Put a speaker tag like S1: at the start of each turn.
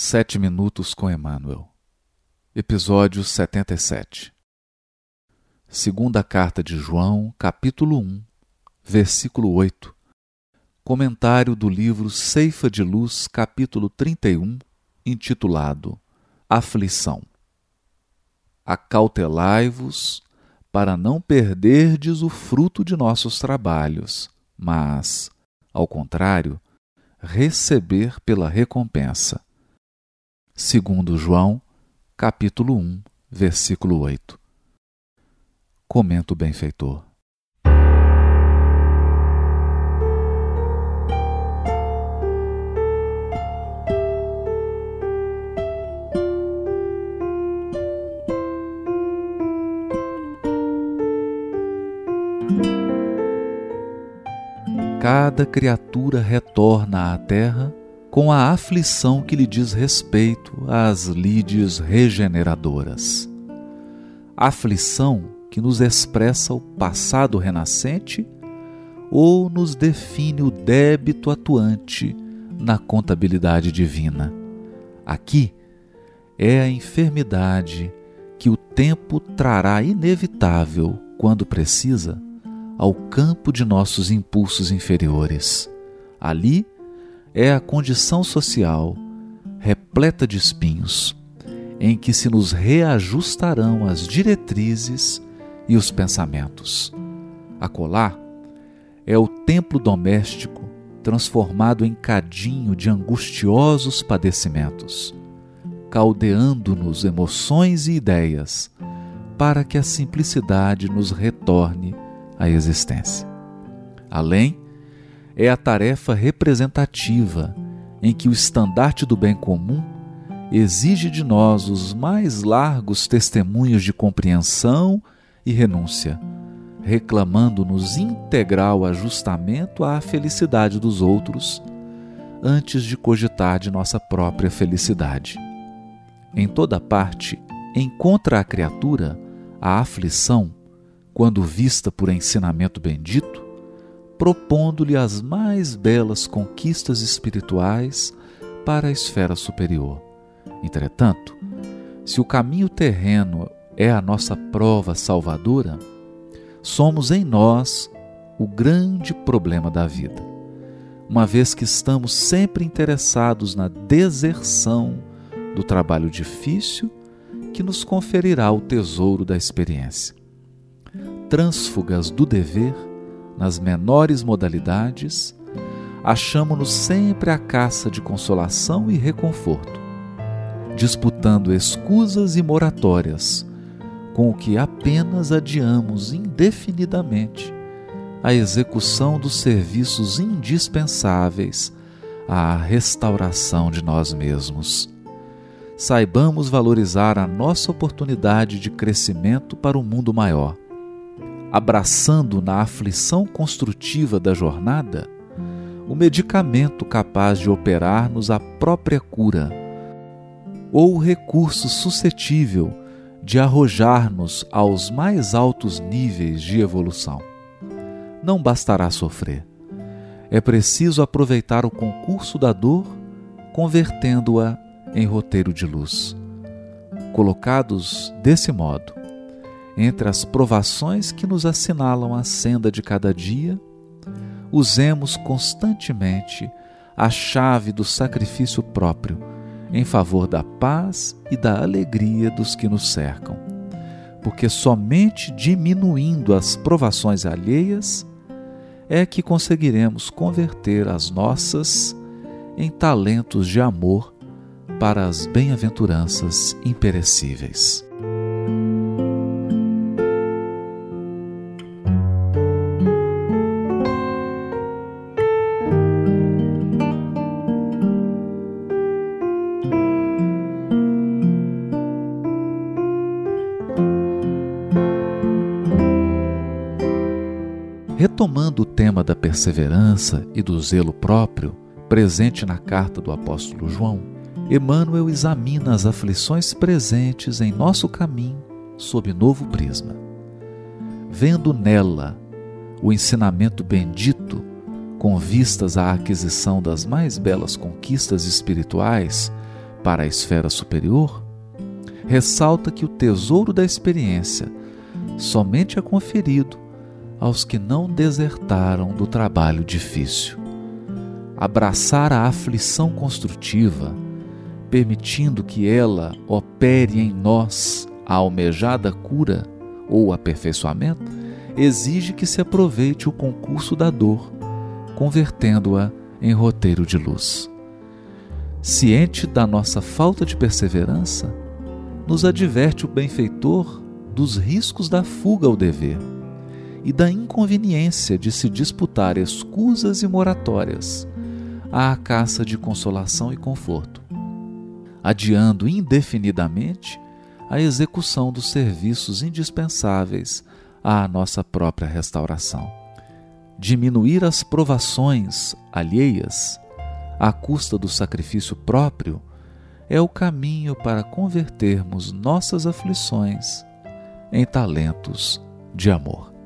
S1: Sete Minutos com Emmanuel, Episódio 77 Segunda Carta de João, capítulo 1, versículo 8 Comentário do livro Ceifa de Luz, capítulo 31, intitulado Aflição. Acautelai-vos para não perderdes o fruto de nossos trabalhos, mas, ao contrário, receber pela recompensa segundo João, capítulo 1, versículo 8. Comenta o benfeitor. Cada criatura retorna à terra com a aflição que lhe diz respeito às lides regeneradoras. Aflição que nos expressa o passado renascente ou nos define o débito atuante na contabilidade divina. Aqui é a enfermidade que o tempo trará inevitável, quando precisa, ao campo de nossos impulsos inferiores. Ali, é a condição social repleta de espinhos, em que se nos reajustarão as diretrizes e os pensamentos. Acolá é o templo doméstico transformado em cadinho de angustiosos padecimentos, caldeando-nos emoções e ideias, para que a simplicidade nos retorne à existência. Além, é a tarefa representativa em que o estandarte do bem comum exige de nós os mais largos testemunhos de compreensão e renúncia, reclamando-nos integral ajustamento à felicidade dos outros antes de cogitar de nossa própria felicidade. Em toda parte, encontra a criatura a aflição, quando vista por ensinamento bendito, propondo-lhe as mais belas conquistas espirituais para a esfera superior. Entretanto, se o caminho terreno é a nossa prova salvadora, somos em nós o grande problema da vida, uma vez que estamos sempre interessados na deserção do trabalho difícil que nos conferirá o tesouro da experiência. Trânsfugas do dever, nas menores modalidades, achamo-nos sempre à caça de consolação e reconforto, disputando escusas e moratórias, com o que apenas adiamos indefinidamente a execução dos serviços indispensáveis à restauração de nós mesmos. Saibamos valorizar a nossa oportunidade de crescimento para um mundo maior abraçando na aflição construtiva da jornada o medicamento capaz de operar-nos a própria cura, ou o recurso suscetível de arrojar-nos aos mais altos níveis de evolução. Não bastará sofrer. É preciso aproveitar o concurso da dor, convertendo-a em roteiro de luz. Colocados desse modo, entre as provações que nos assinalam a senda de cada dia, usemos constantemente a chave do sacrifício próprio em favor da paz e da alegria dos que nos cercam. Porque somente diminuindo as provações alheias é que conseguiremos converter as nossas em talentos de amor para as bem-aventuranças imperecíveis. Retomando o tema da perseverança e do zelo próprio, presente na carta do apóstolo João, Emmanuel examina as aflições presentes em nosso caminho sob novo prisma. Vendo nela o ensinamento bendito com vistas à aquisição das mais belas conquistas espirituais para a esfera superior, ressalta que o tesouro da experiência somente é conferido aos que não desertaram do trabalho difícil. Abraçar a aflição construtiva, permitindo que ela opere em nós a almejada cura ou aperfeiçoamento, exige que se aproveite o concurso da dor, convertendo-a em roteiro de luz. Ciente da nossa falta de perseverança, nos adverte o benfeitor dos riscos da fuga ao dever e da inconveniência de se disputar escusas e moratórias à caça de consolação e conforto, adiando indefinidamente a execução dos serviços indispensáveis à nossa própria restauração. Diminuir as provações alheias à custa do sacrifício próprio é o caminho para convertermos nossas aflições em talentos de amor.